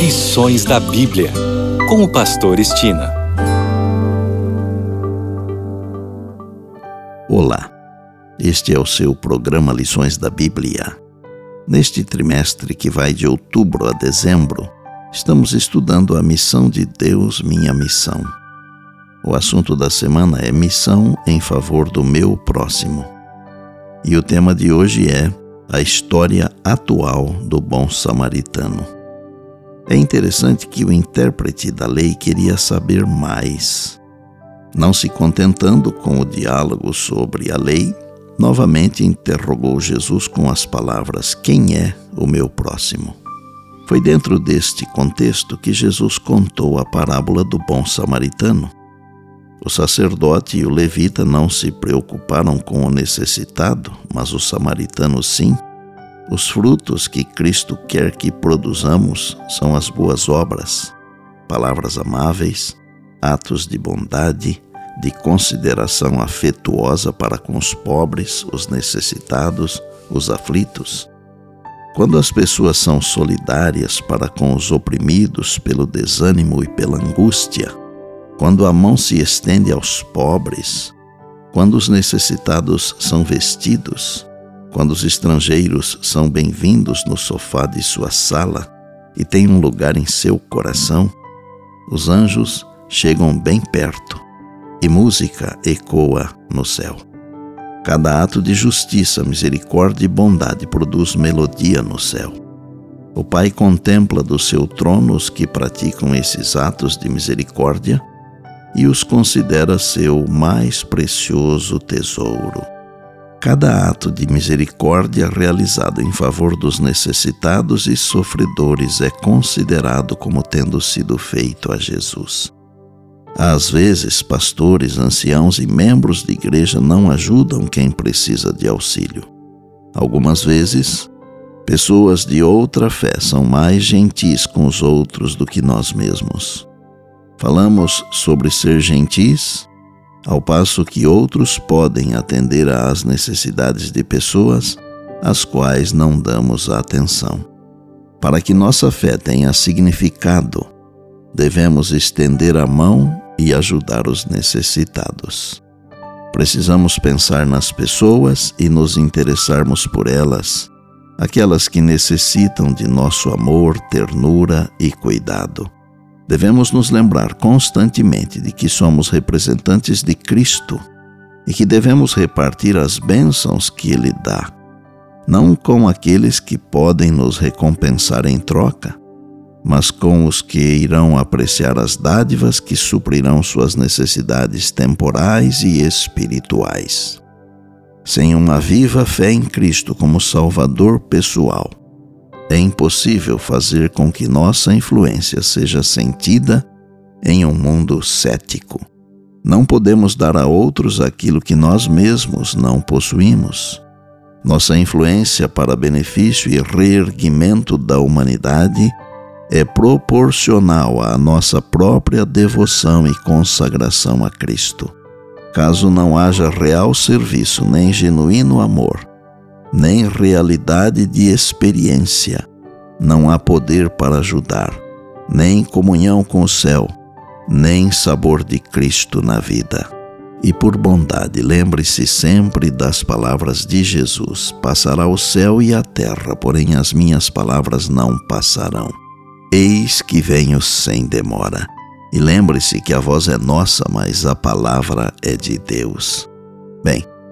Lições da Bíblia, com o Pastor Estina. Olá, este é o seu programa Lições da Bíblia. Neste trimestre que vai de outubro a dezembro, estamos estudando a missão de Deus, minha missão. O assunto da semana é missão em favor do meu próximo. E o tema de hoje é a história atual do bom samaritano. É interessante que o intérprete da lei queria saber mais. Não se contentando com o diálogo sobre a lei, novamente interrogou Jesus com as palavras: Quem é o meu próximo? Foi dentro deste contexto que Jesus contou a parábola do bom samaritano. O sacerdote e o levita não se preocuparam com o necessitado, mas o samaritano sim. Os frutos que Cristo quer que produzamos são as boas obras, palavras amáveis, atos de bondade, de consideração afetuosa para com os pobres, os necessitados, os aflitos. Quando as pessoas são solidárias para com os oprimidos pelo desânimo e pela angústia, quando a mão se estende aos pobres, quando os necessitados são vestidos, quando os estrangeiros são bem-vindos no sofá de sua sala e têm um lugar em seu coração, os anjos chegam bem perto e música ecoa no céu. Cada ato de justiça, misericórdia e bondade produz melodia no céu. O Pai contempla do seu trono os que praticam esses atos de misericórdia e os considera seu mais precioso tesouro. Cada ato de misericórdia realizado em favor dos necessitados e sofredores é considerado como tendo sido feito a Jesus. Às vezes, pastores, anciãos e membros de igreja não ajudam quem precisa de auxílio. Algumas vezes, pessoas de outra fé são mais gentis com os outros do que nós mesmos. Falamos sobre ser gentis, ao passo que outros podem atender às necessidades de pessoas às quais não damos atenção. Para que nossa fé tenha significado, devemos estender a mão e ajudar os necessitados. Precisamos pensar nas pessoas e nos interessarmos por elas, aquelas que necessitam de nosso amor, ternura e cuidado. Devemos nos lembrar constantemente de que somos representantes de Cristo e que devemos repartir as bênçãos que Ele dá, não com aqueles que podem nos recompensar em troca, mas com os que irão apreciar as dádivas que suprirão suas necessidades temporais e espirituais. Sem uma viva fé em Cristo como Salvador pessoal, é impossível fazer com que nossa influência seja sentida em um mundo cético. Não podemos dar a outros aquilo que nós mesmos não possuímos. Nossa influência para benefício e reerguimento da humanidade é proporcional à nossa própria devoção e consagração a Cristo. Caso não haja real serviço nem genuíno amor, nem realidade de experiência. Não há poder para ajudar, nem comunhão com o céu, nem sabor de Cristo na vida. E por bondade, lembre-se sempre das palavras de Jesus: Passará o céu e a terra, porém as minhas palavras não passarão. Eis que venho sem demora. E lembre-se que a voz é nossa, mas a palavra é de Deus. Bem,